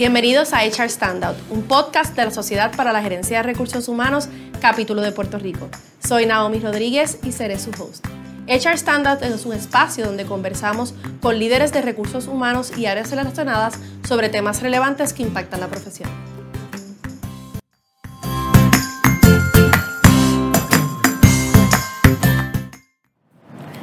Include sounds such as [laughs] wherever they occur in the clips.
Bienvenidos a HR Standout, un podcast de la Sociedad para la Gerencia de Recursos Humanos, capítulo de Puerto Rico. Soy Naomi Rodríguez y seré su host. HR Standout es un espacio donde conversamos con líderes de recursos humanos y áreas relacionadas sobre temas relevantes que impactan la profesión.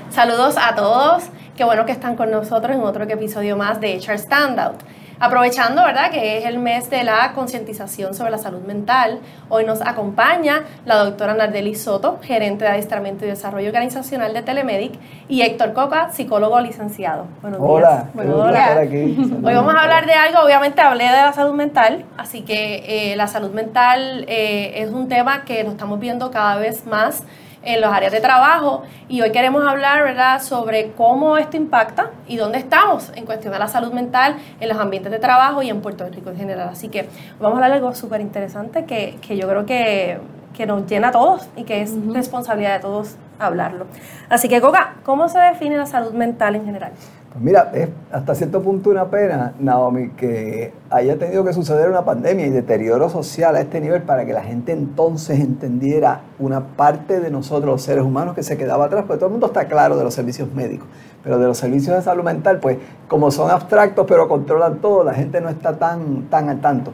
Saludos a todos, qué bueno que están con nosotros en otro episodio más de HR Standout. Aprovechando, ¿verdad?, que es el mes de la concientización sobre la salud mental, hoy nos acompaña la doctora Nardeli Soto, gerente de adiestramiento y desarrollo organizacional de Telemedic, y Héctor Coca, psicólogo licenciado. Buenos Hola, días. Hoy vamos a hablar de algo, obviamente hablé de la salud mental, así que eh, la salud mental eh, es un tema que lo estamos viendo cada vez más en las áreas de trabajo y hoy queremos hablar ¿verdad? sobre cómo esto impacta y dónde estamos en cuestión de la salud mental en los ambientes de trabajo y en Puerto Rico en general. Así que vamos a hablar de algo súper interesante que, que, yo creo que, que, nos llena a todos y que es responsabilidad de todos hablarlo. Así que, Coca, ¿cómo se define la salud mental en general? Pues mira, es hasta cierto punto una pena, Naomi, que haya tenido que suceder una pandemia y deterioro social a este nivel para que la gente entonces entendiera una parte de nosotros, los seres humanos, que se quedaba atrás, porque todo el mundo está claro de los servicios médicos, pero de los servicios de salud mental, pues como son abstractos pero controlan todo, la gente no está tan, tan al tanto.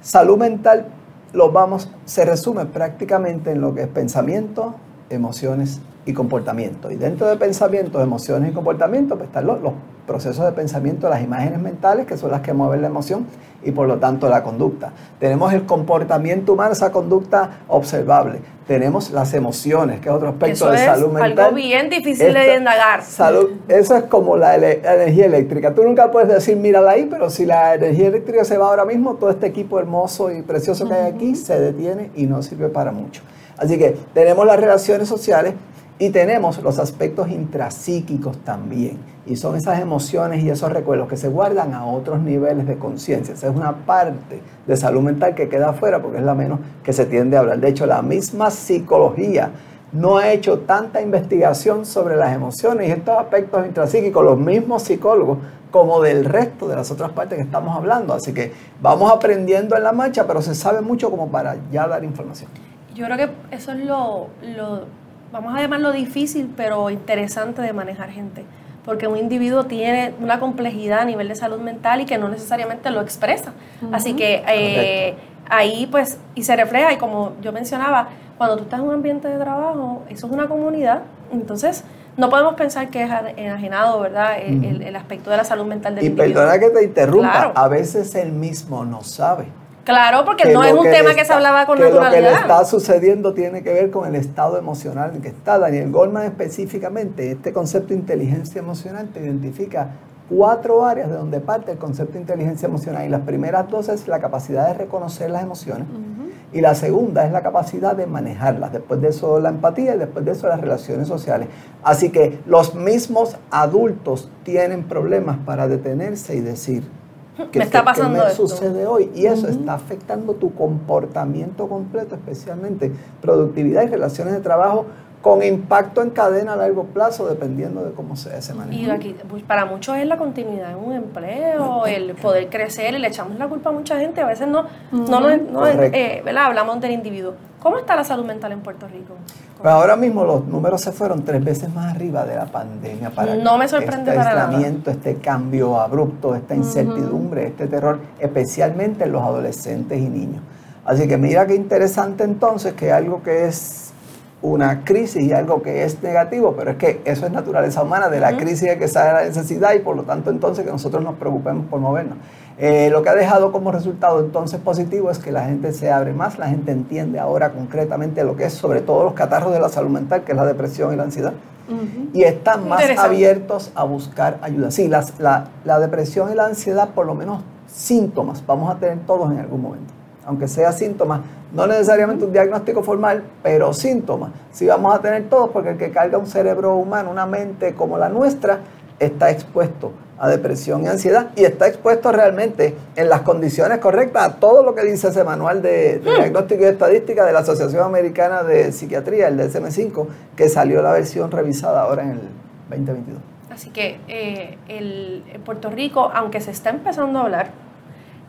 Salud mental lo vamos, se resume prácticamente en lo que es pensamiento, emociones y comportamiento. Y dentro de pensamientos, emociones y comportamiento, pues están los, procesos de pensamiento, las imágenes mentales, que son las que mueven la emoción y por lo tanto la conducta. Tenemos el comportamiento humano, esa conducta observable. Tenemos las emociones, que es otro aspecto de salud mental. Algo bien difícil de indagar. Salud, eso es como la, energía eléctrica. Tú nunca puedes decir, mírala ahí, pero si la energía eléctrica se va ahora mismo, todo este equipo hermoso y precioso que hay aquí se detiene y no sirve para mucho. Así que tenemos las relaciones sociales y tenemos los aspectos intrapsíquicos también. Y son esas emociones y esos recuerdos que se guardan a otros niveles de conciencia. Esa es una parte de salud mental que queda afuera porque es la menos que se tiende a hablar. De hecho, la misma psicología no ha hecho tanta investigación sobre las emociones y estos aspectos intrapsíquicos, los mismos psicólogos, como del resto de las otras partes que estamos hablando. Así que vamos aprendiendo en la marcha, pero se sabe mucho como para ya dar información. Yo creo que eso es lo, vamos a llamarlo difícil, pero interesante de manejar gente. Porque un individuo tiene una complejidad a nivel de salud mental y que no necesariamente lo expresa. Así que eh, ahí pues, y se refleja, y como yo mencionaba, cuando tú estás en un ambiente de trabajo, eso es una comunidad, entonces no podemos pensar que es enajenado, ¿verdad? El, aspecto de la salud mental del individuo. Y perdona que te interrumpa, a veces él mismo no sabe. Claro, porque no es un tema que se hablaba con que naturalidad. Lo que le está sucediendo tiene que ver con el estado emocional en que está. Daniel Goldman específicamente, este concepto de inteligencia emocional te identifica cuatro áreas de donde parte el concepto de inteligencia emocional. Y las primeras dos es la capacidad de reconocer las emociones. Y la segunda es la capacidad de manejarlas. Después de eso la empatía y después de eso las relaciones sociales. Así que los mismos adultos tienen problemas para detenerse y decir, ¿Qué me está pasando me sucede hoy? Y eso está afectando tu comportamiento completo, especialmente productividad y relaciones de trabajo con impacto en cadena a largo plazo, dependiendo de cómo sea ese manejo. Y aquí, pues, para muchos es la continuidad en un empleo, el poder crecer, y le echamos la culpa a mucha gente, a veces no, no, no, eh, hablamos del individuo. ¿Cómo está la salud mental en Puerto Rico? Pues ahora mismo los números se fueron tres veces más arriba de la pandemia para no me sorprende este para aislamiento, este cambio abrupto, esta incertidumbre, este terror, especialmente en los adolescentes y niños. Así que mira qué interesante entonces que algo que es una crisis y algo que es negativo, pero es que eso es naturaleza humana, de la crisis de que sale la necesidad y por lo tanto entonces que nosotros nos preocupemos por movernos. Eh, lo que ha dejado como resultado entonces positivo es que la gente se abre más, la gente entiende ahora concretamente lo que es sobre todo los catarros de la salud mental, que es la depresión y la ansiedad, y están más abiertos a buscar ayuda. Sí, las, la, la depresión y la ansiedad, por lo menos síntomas, vamos a tener todos en algún momento aunque sea síntomas, no necesariamente un diagnóstico formal, pero síntomas. Si vamos a tener todos, porque el que carga un cerebro humano, una mente como la nuestra, está expuesto a depresión y ansiedad y está expuesto realmente en las condiciones correctas a todo lo que dice ese manual de, hmm. diagnóstico y estadística de la Asociación Americana de Psiquiatría, el DSM-5, que salió la versión revisada ahora en el 2022. Así que eh, el, en Puerto Rico, aunque se está empezando a hablar,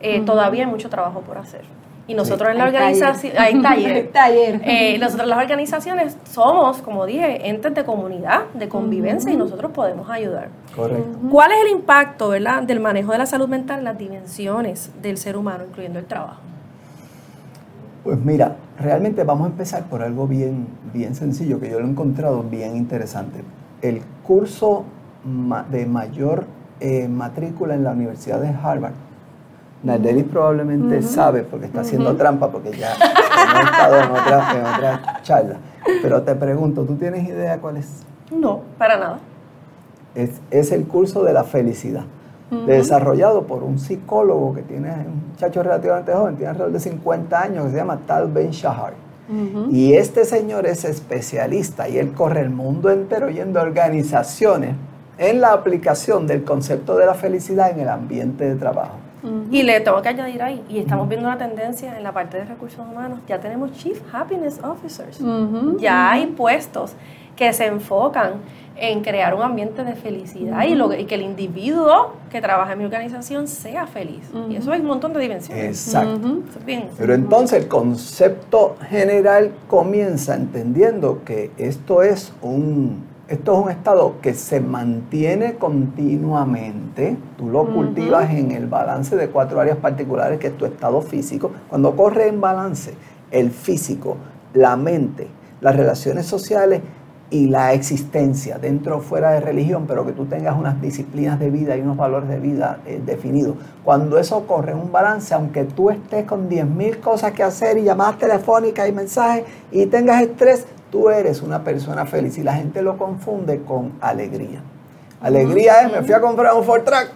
eh, todavía hay mucho trabajo por hacer. Y nosotros en la organización, hay taller. [laughs] taller. Eh, nosotros las organizaciones somos, como dije, entes de comunidad, de convivencia y nosotros podemos ayudar. Correcto. ¿Cuál es el impacto ¿verdad? del manejo de la salud mental en las dimensiones del ser humano, incluyendo el trabajo? Pues mira, realmente vamos a empezar por algo bien, bien sencillo, que yo lo he encontrado bien interesante. El curso de mayor eh, matrícula en la Universidad de Harvard Nadeli probablemente sabe porque está haciendo trampa porque ya ha estado en otra, charla. Pero te pregunto, ¿tú tienes idea cuál es? No, para nada. Es, el curso de la felicidad, desarrollado por un psicólogo que tiene, un muchacho relativamente joven, tiene alrededor de 50 años, que se llama Tal Ben Shahar. Y este señor es especialista y él corre el mundo entero yendo a organizaciones en la aplicación del concepto de la felicidad en el ambiente de trabajo. Y le tengo que añadir ahí, y estamos viendo una tendencia en la parte de recursos humanos, ya tenemos Chief Happiness Officers, ya hay puestos que se enfocan en crear un ambiente de felicidad y, lo, y, que el individuo que trabaja en mi organización sea feliz. Y eso hay un montón de dimensiones. Exacto. Pero entonces el concepto general comienza entendiendo que esto es un esto es un estado que se mantiene continuamente, tú lo cultivas en el balance de cuatro áreas particulares, que es tu estado físico. Cuando corre en balance el físico, la mente, las relaciones sociales y la existencia, dentro o fuera de religión, pero que tú tengas unas disciplinas de vida y unos valores de vida eh, definidos. Cuando eso ocurre en un balance, aunque tú estés con 10.000 cosas que hacer y llamadas telefónicas y mensajes y tengas estrés, tú eres una persona feliz y la gente lo confunde con alegría. Alegría es, me fui a comprar un Ford Track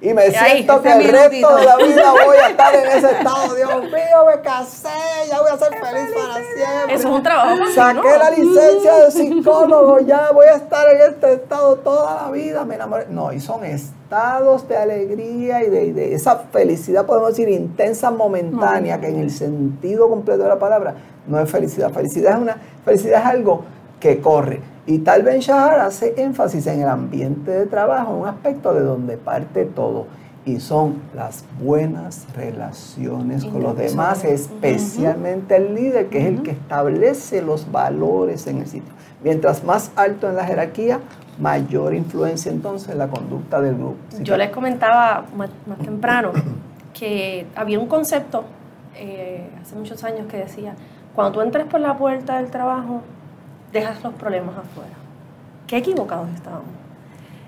y me siento que el resto de la vida voy a [laughs] estar en ese estado. Dios mío, me casé, ya voy a ser feliz para siempre. Eso es un trabajo. Saqué la licencia de psicólogo, ya voy a estar en este estado toda la vida. Me enamoré. No, y son estados de alegría y de, de esa felicidad, podemos decir, intensa, momentánea, que en el sentido completo de la palabra no es felicidad. Felicidad es, una, felicidad es algo que corre. Y tal Ben Shahar hace énfasis en el ambiente de trabajo, un aspecto de donde parte todo. Y son las buenas relaciones con los demás, especialmente el líder, que es el que establece los valores en el sitio. Mientras más alto en la jerarquía, mayor influencia entonces en la conducta del grupo. Yo les comentaba más, temprano que había un concepto eh, hace muchos años que decía, cuando tú entres por la puerta del trabajo, dejas los problemas afuera. Qué equivocados estamos.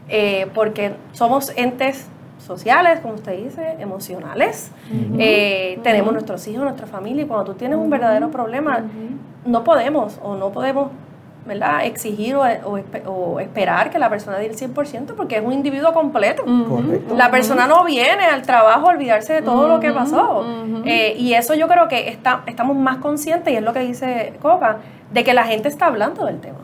Eh, porque somos entes sociales, como usted dice, emocionales. Eh, tenemos nuestros hijos, nuestra familia, y cuando tú tienes un verdadero problema, no podemos o no podemos ¿verdad? exigir o, esperar que la persona dé el 100% porque es un individuo completo. La persona no viene al trabajo a olvidarse de todo lo que pasó. Eh, y eso yo creo que está, estamos más conscientes, y es lo que dice Coca, de que la gente está hablando del tema.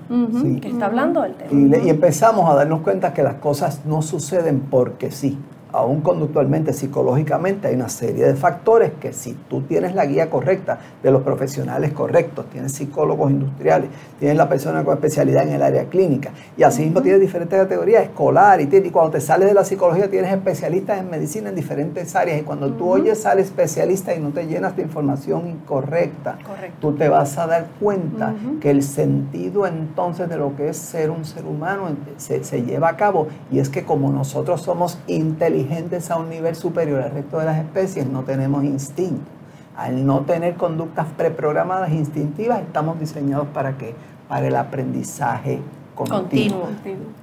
Que está hablando del tema. y empezamos a darnos cuenta que las cosas no suceden porque sí aún conductualmente, psicológicamente, hay una serie de factores que si tú tienes la guía correcta de los profesionales correctos, tienes psicólogos industriales, tienes la persona con especialidad en el área clínica, y así mismo tienes diferentes categorías, escolar, y, y, cuando te sales de la psicología tienes especialistas en medicina en diferentes áreas, y cuando tú oyes al especialista y no te llenas de información incorrecta, tú te vas a dar cuenta que el sentido entonces de lo que es ser un ser humano se, se lleva a cabo, y es que como nosotros somos inteligentes, inteligentes a un nivel superior al resto de las especies, no tenemos instinto. Al no tener conductas preprogramadas instintivas, estamos diseñados para qué? Para el aprendizaje continuo.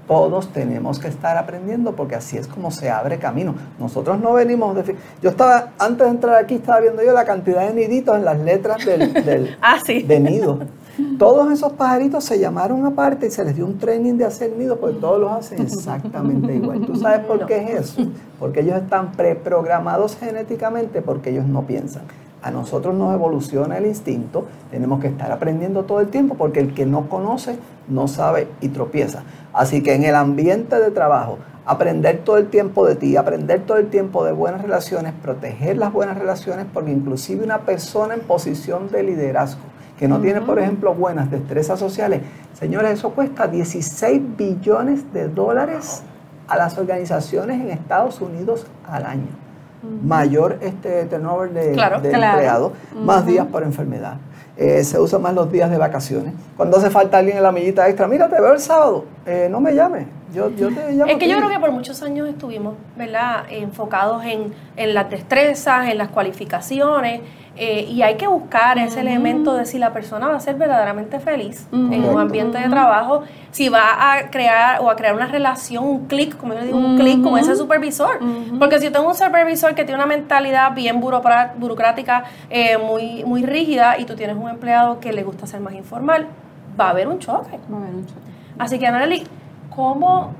Todos tenemos que estar aprendiendo porque así es como se abre camino. Nosotros no venimos de... Yo estaba, antes de entrar aquí, estaba viendo yo la cantidad de niditos en las letras del, del [laughs] ah, de nido. [laughs] Todos esos pajaritos se llamaron aparte y se les dio un training de hacer nidos porque todos los hacen exactamente [laughs] igual. ¿Tú sabes por qué es eso? Porque ellos están preprogramados genéticamente porque ellos no piensan. A nosotros nos evoluciona el instinto, tenemos que estar aprendiendo todo el tiempo porque el que no conoce no sabe y tropieza. Así que en el ambiente de trabajo, aprender todo el tiempo de ti, aprender todo el tiempo de buenas relaciones, proteger las buenas relaciones porque inclusive una persona en posición de liderazgo que no tiene, por ejemplo, buenas destrezas sociales, señores, eso cuesta 16 billones de dólares a las organizaciones en Estados Unidos al año. mayor este turnover de, de empleados, más días por enfermedad. Eh, se usan más los días de vacaciones. Cuando hace falta alguien en la millita extra, mira, te veo el sábado, eh, no me llames, yo, yo te llamo. Es que yo creo que por muchos años estuvimos, ¿verdad?, enfocados en, en las destrezas, en las cualificaciones. Eh, y hay que buscar ese elemento de si la persona va a ser verdaderamente feliz en un ambiente de trabajo, si va a crear o a crear una relación, un clic, como yo digo, un clic con ese supervisor. Porque si yo tengo un supervisor que tiene una mentalidad bien burocrática, eh, muy, muy rígida, y tú tienes un empleado que le gusta ser más informal, va a haber un choque. Va a haber un choque. Así que, Anneli, ¿cómo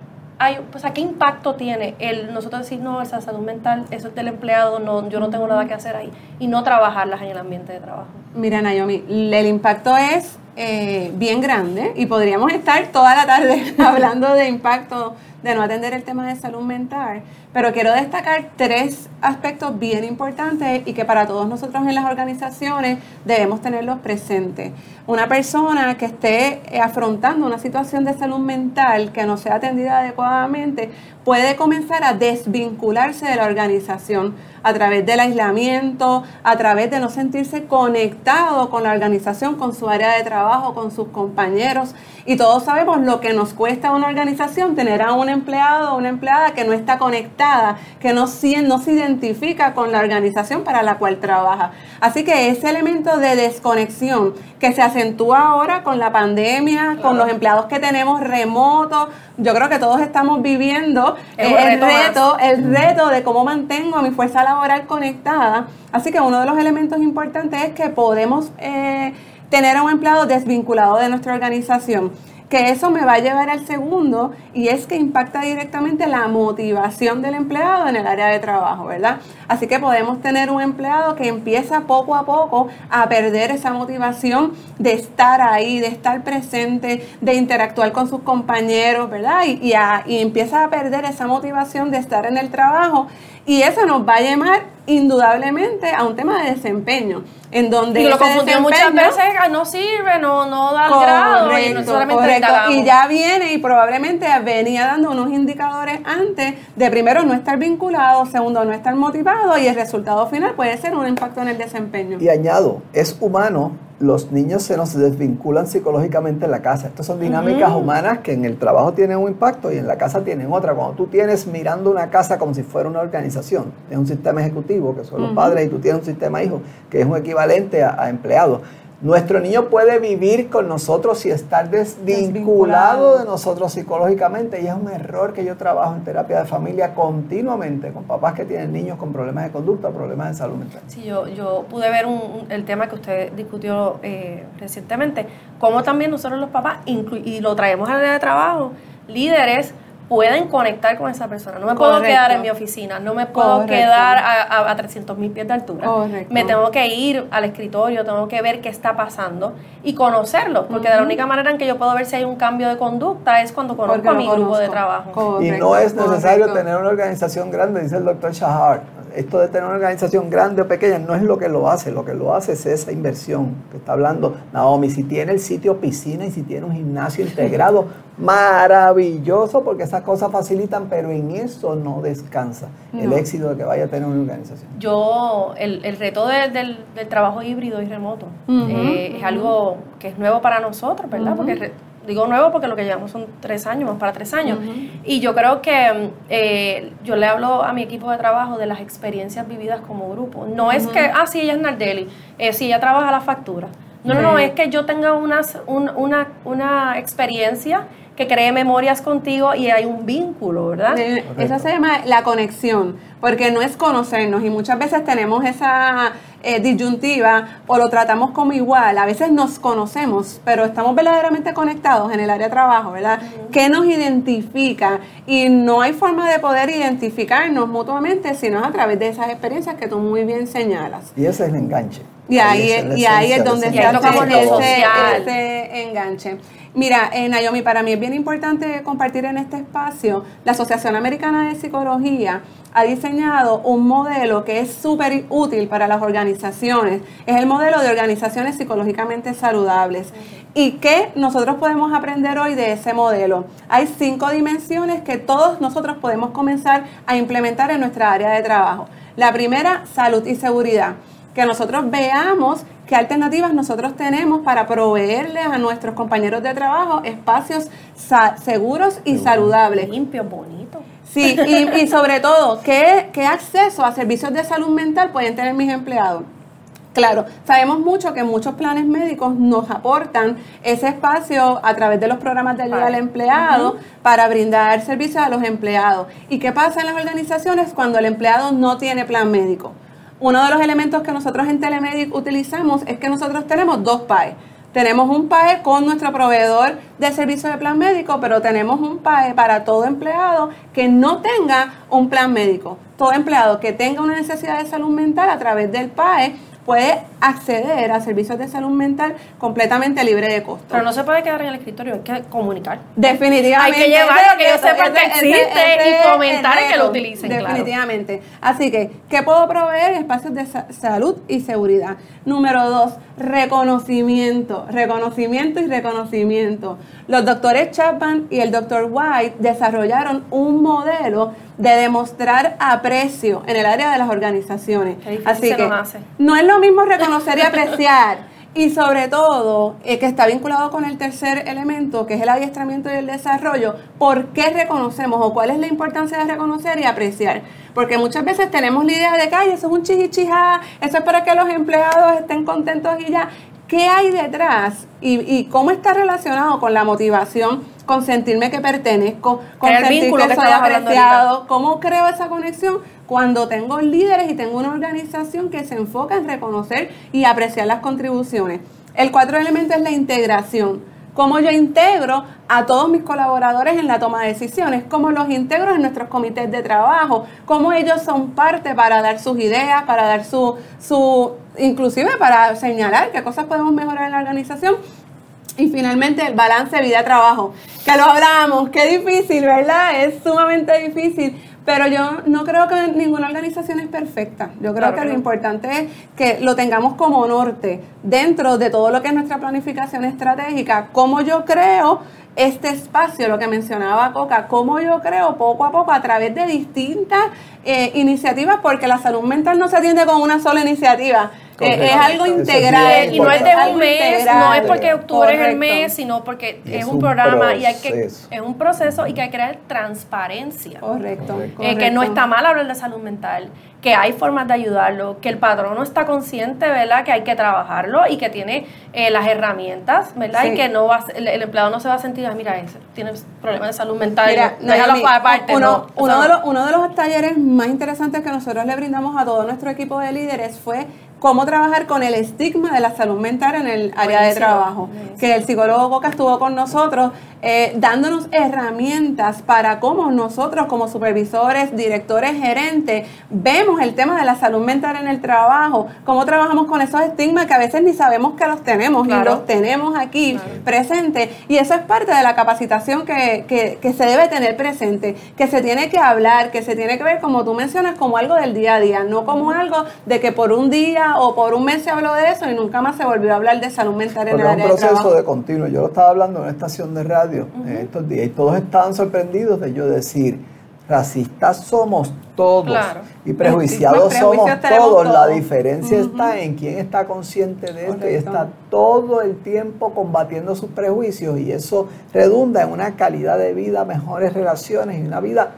hay, pues, ¿qué impacto tiene el nosotros decir, no, esa salud mental, eso es del empleado, no, yo no tengo nada que hacer ahí, y no trabajarlas en el ambiente de trabajo? Mira, Naomi, el impacto es eh, bien grande y podríamos estar toda la tarde [laughs] hablando de impacto de no atender el tema de salud mental, pero quiero destacar tres aspectos bien importantes y que para todos nosotros en las organizaciones debemos tenerlos presentes. Una persona que esté afrontando una situación de salud mental que no sea atendida adecuadamente puede comenzar a desvincularse de la organización a través del aislamiento, a través de no sentirse conectado con la organización, con su área de trabajo, con sus compañeros. Y todos sabemos lo que nos cuesta a una organización tener a un empleado o una empleada que no está conectada, que no, no se identifica con la organización para la cual trabaja. Así que ese elemento de desconexión que se acentúa ahora con la pandemia, con los empleados que tenemos remotos, yo creo que todos estamos viviendo el, reto, el reto de cómo mantengo a mi fuerza laboral conectada. Así que uno de los elementos importantes es que podemos eh, tener a un empleado desvinculado de nuestra organización que eso me va a llevar al segundo y es que impacta directamente la motivación del empleado en el área de trabajo, ¿verdad? Así que podemos tener un empleado que empieza poco a poco a perder esa motivación de estar ahí, de estar presente, de interactuar con sus compañeros, ¿verdad? Y, y empieza a perder esa motivación de estar en el trabajo y eso nos va a llevar indudablemente a un tema de desempeño, en donde y lo confundió muchas veces, ah, no sirve, no, no da el grado, y no solamente Y ya viene y probablemente venía dando unos indicadores antes de primero no estar vinculado, segundo no estar motivado y el resultado final puede ser un impacto en el desempeño. Y añado, es humano los niños se nos desvinculan psicológicamente en la casa. Estas son dinámicas humanas que en el trabajo tienen un impacto y en la casa tienen otra. Cuando tú tienes mirando una casa como si fuera una organización, es un sistema ejecutivo que son los padres y tú tienes un sistema hijo que es un equivalente a empleados nuestro niño puede vivir con nosotros y estar desvinculado de nosotros psicológicamente y es un error que yo trabajo en terapia de familia continuamente con papás que tienen niños con problemas de conducta, problemas de salud mental. Sí, yo, yo pude ver el tema que usted discutió eh, recientemente, cómo también nosotros los papás, y lo traemos al área de trabajo, líderes pueden conectar con esa persona. No me puedo quedar en mi oficina, no me puedo quedar a, a, 300 mil pies de altura. Me tengo que ir al escritorio, tengo que ver qué está pasando y conocerlo, porque de la única manera en que yo puedo ver si hay un cambio de conducta es cuando conozco a mi grupo de trabajo. y no es necesario tener una organización grande, dice el doctor Shahar esto de tener una organización grande o pequeña no es lo que lo hace, lo que lo hace es esa inversión que está hablando Naomi. Si tiene el sitio piscina y si tiene un gimnasio [laughs] integrado, maravilloso porque esas cosas facilitan, pero en eso no descansa el éxito de que vaya a tener una organización. Yo, el, el reto del, trabajo híbrido y remoto eh, es algo que es nuevo para nosotros, ¿verdad? Porque digo nuevo porque lo que llevamos son tres años, más para tres años. Y yo creo que eh, yo le hablo a mi equipo de trabajo de las experiencias vividas como grupo. No es que, ah, sí, ella es Nardelli, eh, sí, ella trabaja la factura. No, no, no, es que yo tenga unas, una, una experiencia que cree memorias contigo y hay un vínculo, ¿verdad? Eso se llama la conexión, porque no es conocernos y muchas veces tenemos esa eh, disyuntiva o lo tratamos como igual. A veces nos conocemos, pero estamos verdaderamente conectados en el área de trabajo, ¿verdad? ¿Qué nos identifica? Y no hay forma de poder identificarnos mutuamente sino a través de esas experiencias que tú muy bien señalas. Y ese es el enganche. Y ahí, es, y ahí es donde se hace ese, ese enganche. Mira, eh, Naomi, para mí es bien importante compartir en este espacio, la Asociación Americana de Psicología ha diseñado un modelo que es súper útil para las organizaciones. Es el modelo de organizaciones psicológicamente saludables. ¿Y qué nosotros podemos aprender hoy de ese modelo? Hay cinco dimensiones que todos nosotros podemos comenzar a implementar en nuestra área de trabajo. La primera, salud y seguridad. Que nosotros veamos qué alternativas nosotros tenemos para proveerles a nuestros compañeros de trabajo espacios seguros y saludables. Limpio, bonito. Sí, y, sobre todo, ¿qué, ¿qué acceso a servicios de salud mental pueden tener mis empleados? Claro, sabemos mucho que muchos planes médicos nos aportan ese espacio a través de los programas de ayuda al empleado para brindar servicios a los empleados. ¿Y qué pasa en las organizaciones cuando el empleado no tiene plan médico? Uno de los elementos que nosotros en Telemedic utilizamos es que nosotros tenemos dos PAE. Tenemos un PAE con nuestro proveedor de servicio de plan médico, pero tenemos un PAE para todo empleado que no tenga un plan médico. Todo empleado que tenga una necesidad de salud mental a través del PAE puede acceder a servicios de salud mental completamente libre de costo. Pero no se puede quedar en el escritorio, hay que comunicar. Definitivamente. Hay que llevarlo, que ellos sepan que existe y fomentar que lo utilicen. Definitivamente. Así que, ¿qué puedo proveer? Espacios de salud y seguridad. Número dos, reconocimiento. Reconocimiento y reconocimiento. Los doctores Chapman y el doctor White desarrollaron un modelo de demostrar aprecio en el área de las organizaciones. Así que no es lo mismo reconocer y apreciar. [laughs] Y sobre todo, eh, que está vinculado con el tercer elemento, que es el adiestramiento y el desarrollo, ¿por qué reconocemos o cuál es la importancia de reconocer y apreciar? Porque muchas veces tenemos la idea de que, ay, eso es un chichichijá, eso es para que los empleados estén contentos y ya. ¿Qué hay detrás y, y cómo está relacionado con la motivación con sentirme que pertenezco, con sentir que, soy apreciado. ¿Cómo creo esa conexión? Cuando tengo líderes y tengo una organización que se enfoca en reconocer y apreciar las contribuciones. El cuatro elemento es la integración cómo yo integro a todos mis colaboradores en la toma de decisiones, cómo los integro en nuestros comités de trabajo, cómo ellos son parte para dar sus ideas, para dar su, su inclusive para señalar qué cosas podemos mejorar en la organización y finalmente el balance vida-trabajo, que lo hablamos, qué difícil, ¿verdad? Es sumamente difícil, pero yo no creo que ninguna organización es perfecta. Yo creo que lo importante es que lo tengamos como norte dentro de todo lo que es nuestra planificación estratégica, cómo yo creo este espacio, lo que mencionaba Coca, cómo yo creo poco a poco a través de distintas eh, iniciativas, porque la salud mental no se atiende con una sola iniciativa. Eh, es algo integral. y no es de un mes, no es porque octubre es el mes, sino porque es, un, programa y hay que es un proceso y que hay que crear transparencia. Correcto. Eh, que no está mal hablar de salud mental, que hay formas de ayudarlo, que el patrón no está consciente, ¿verdad? Que hay que trabajarlo y que tiene eh, las herramientas, ¿verdad? Y que no va, el, empleado no se va a sentir, ah, mira, ese tiene problemas de salud mental, mira, déjalo aparte. Uno, uno, de los, uno de los talleres más interesantes que nosotros le brindamos a todo nuestro equipo de líderes fue cómo trabajar con el estigma de la salud mental en el área de trabajo. Que el psicólogo Coca estuvo con nosotros eh, dándonos herramientas para cómo nosotros como supervisores, directores, gerentes, vemos el tema de la salud mental en el trabajo, cómo trabajamos con esos estigmas que a veces ni sabemos que los tenemos y los tenemos aquí presentes. Y eso es parte de la capacitación que, que, que se debe tener presente, que se tiene que hablar, que se tiene que ver, como tú mencionas, como algo del día a día, no como algo de que por un día o por un mes se habló de eso y nunca más se volvió a hablar de salud mental en el área de trabajo. Es un proceso de continuo. Yo lo estaba hablando en una estación de radio estos días y todos estaban sorprendidos de yo decir, racistas somos todos y prejuiciados somos todos. La diferencia está en quién está consciente de esto y está todo el tiempo combatiendo sus prejuicios y eso redunda en una calidad de vida, mejores relaciones y una vida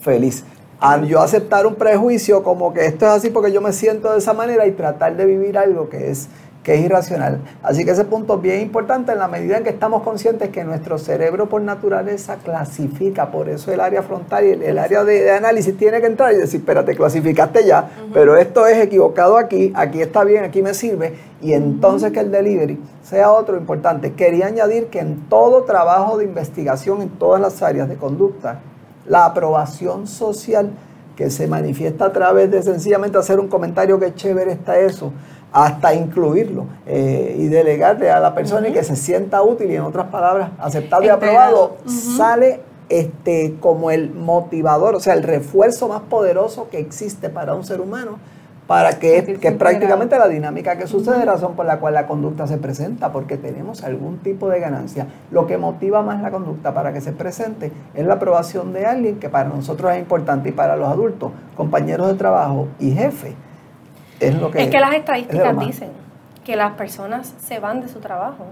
feliz. Al yo aceptar un prejuicio como que esto es así porque yo me siento de esa manera y tratar de vivir algo que es que es irracional. Así que ese punto es bien importante en la medida en que estamos conscientes que nuestro cerebro por naturaleza clasifica, por eso el área frontal y el, área de, análisis tiene que entrar y decir, espérate, clasificaste ya, pero esto es equivocado aquí, aquí está bien, aquí me sirve, y entonces que el delivery sea otro importante. Quería añadir que en todo trabajo de investigación, en todas las áreas de conducta, la aprobación social que se manifiesta a través de sencillamente hacer un comentario que chévere está eso, hasta incluirlo eh, y delegarle a la persona y que se sienta útil y en otras palabras aceptado y aprobado, sale este, como el motivador, o sea, el refuerzo más poderoso que existe para un ser humano para que, que es prácticamente la dinámica que sucede, razón por la cual la conducta se presenta, porque tenemos algún tipo de ganancia. Lo que motiva más la conducta para que se presente es la aprobación de alguien que para nosotros es importante y para los adultos, compañeros de trabajo y jefe. Es, lo que, es que las estadísticas dicen que las personas se van de su trabajo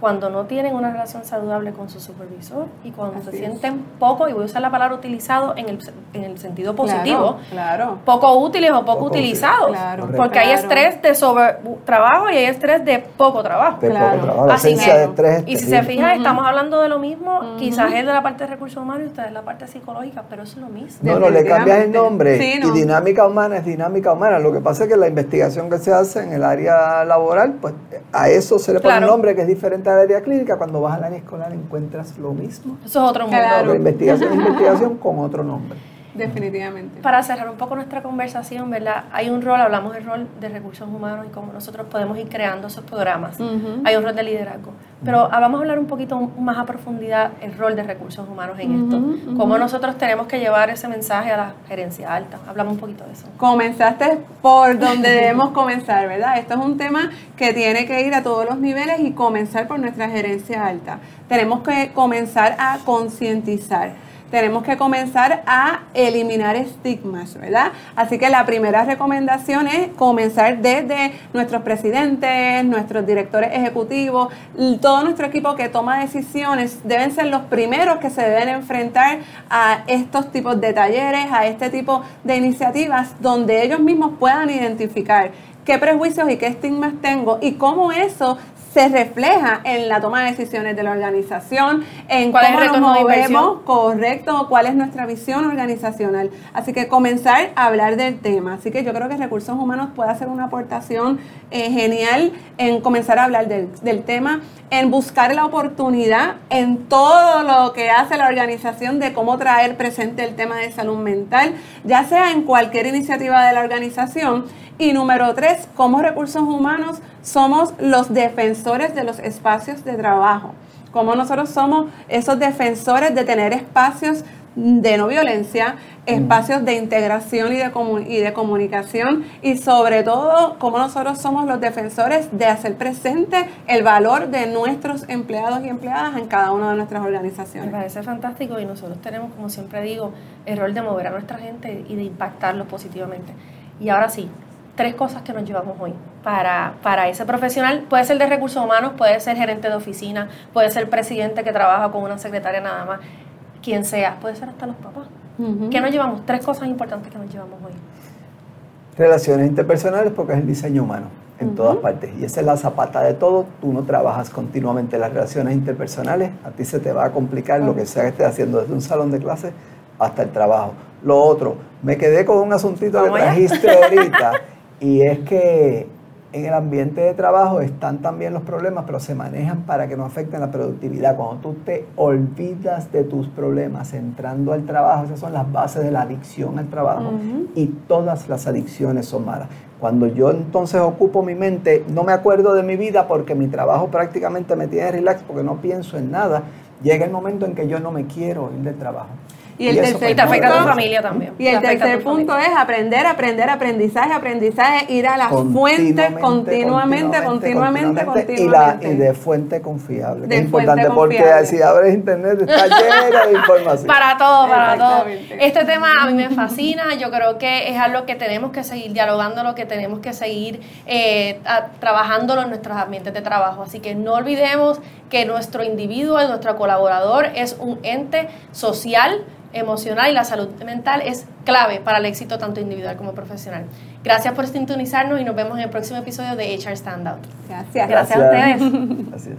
cuando no tienen una relación saludable con su supervisor y cuando se sienten poco, y voy a usar la palabra utilizado en el, en el sentido positivo, claro, poco útiles o poco, utilizados. porque hay estrés de sobre trabajo y hay estrés de poco trabajo. De poco trabajo. La Así de estrés y si se fijan, estamos hablando de lo mismo, quizás es de la parte de recursos humanos y ustedes la parte psicológica, pero es lo mismo. No, no, le cambias el nombre y dinámica humana es dinámica humana. Lo que pasa es que la investigación que se hace en el área laboral, pues a eso se le pone un nombre que es diferente la área clínica, cuando vas al área escolar encuentras lo mismo. Eso es otro mundo. La investigación es investigación con otro nombre. Definitivamente. Para cerrar un poco nuestra conversación, ¿verdad? Hay un rol, hablamos del rol de recursos humanos y cómo nosotros podemos ir creando esos programas. Hay un rol de liderazgo. Pero vamos a hablar un poquito más a profundidad el rol de recursos humanos en esto. Cómo nosotros tenemos que llevar ese mensaje a la gerencia alta. Hablamos un poquito de eso. Comenzaste por donde debemos comenzar, ¿verdad? Esto es un tema que tiene que ir a todos los niveles y comenzar por nuestra gerencia alta. Tenemos que comenzar a concientizar tenemos que comenzar a eliminar estigmas, ¿verdad? Así que la primera recomendación es comenzar desde nuestros presidentes, nuestros directores ejecutivos, todo nuestro equipo que toma decisiones deben ser los primeros que se deben enfrentar a estos tipos de talleres, a este tipo de iniciativas donde ellos mismos puedan identificar qué prejuicios y qué estigmas tengo y cómo eso se refleja en la toma de decisiones de la organización, en cómo nos movemos, correcto, cuál es nuestra visión organizacional. Así que comenzar a hablar del tema. Así que yo creo que Recursos Humanos puede hacer una aportación eh, genial en comenzar a hablar del, del tema, en buscar la oportunidad en todo lo que hace la organización de cómo traer presente el tema de salud mental, ya sea en cualquier iniciativa de la organización y número tres, como recursos humanos somos los defensores de los espacios de trabajo. Como nosotros somos esos defensores de tener espacios de no violencia, espacios de integración y de, y de comunicación y sobre todo como nosotros somos los defensores de hacer presente el valor de nuestros empleados y empleadas en cada una de nuestras organizaciones. Me parece fantástico y nosotros tenemos, como siempre digo, el rol de mover a nuestra gente y de impactarlos positivamente. Y ahora sí, tres cosas que nos llevamos hoy para, para ese profesional. Puede ser de recursos humanos, puede ser gerente de oficina, puede ser presidente que trabaja con una secretaria nada más, quien sea, puede ser hasta los papás. ¿Qué nos llevamos? Tres cosas importantes que nos llevamos hoy. Relaciones interpersonales porque es el diseño humano en todas partes. Y esa es la zapata de todo. Tú no trabajas continuamente las relaciones interpersonales. A ti se te va a complicar lo que sea que estés haciendo desde un salón de clase hasta el trabajo. Lo otro, me quedé con un asuntito que trajiste ahorita [laughs] Y es que en el ambiente de trabajo están también los problemas, pero se manejan para que no afecten la productividad. Cuando tú te olvidas de tus problemas entrando al trabajo, esas son las bases de la adicción al trabajo y todas las adicciones son malas. Cuando yo entonces ocupo mi mente, no me acuerdo de mi vida porque mi trabajo prácticamente me tiene relax porque no pienso en nada, llega el momento en que yo no me quiero ir del trabajo. Y el tercer te afecta a tu familia también. Y el tercer punto es aprender, aprender, aprendizaje, aprendizaje, ir a la fuente continuamente, continuamente, continuamente. Y, la, y de fuente confiable. es importante porque si abres internet está [laughs] lleno de información. Para todo, para todo. Este tema a mí me fascina. Yo creo que es algo que tenemos que seguir dialogando, lo que tenemos que seguir eh, trabajándolo en nuestros ambientes de trabajo. Así que no olvidemos que nuestro individuo, nuestro colaborador es un ente social emocional y la salud mental es clave para el éxito tanto individual como profesional. Gracias por sintonizarnos y nos vemos en el próximo episodio de HR Standout. Gracias. Gracias, a ustedes. Gracias.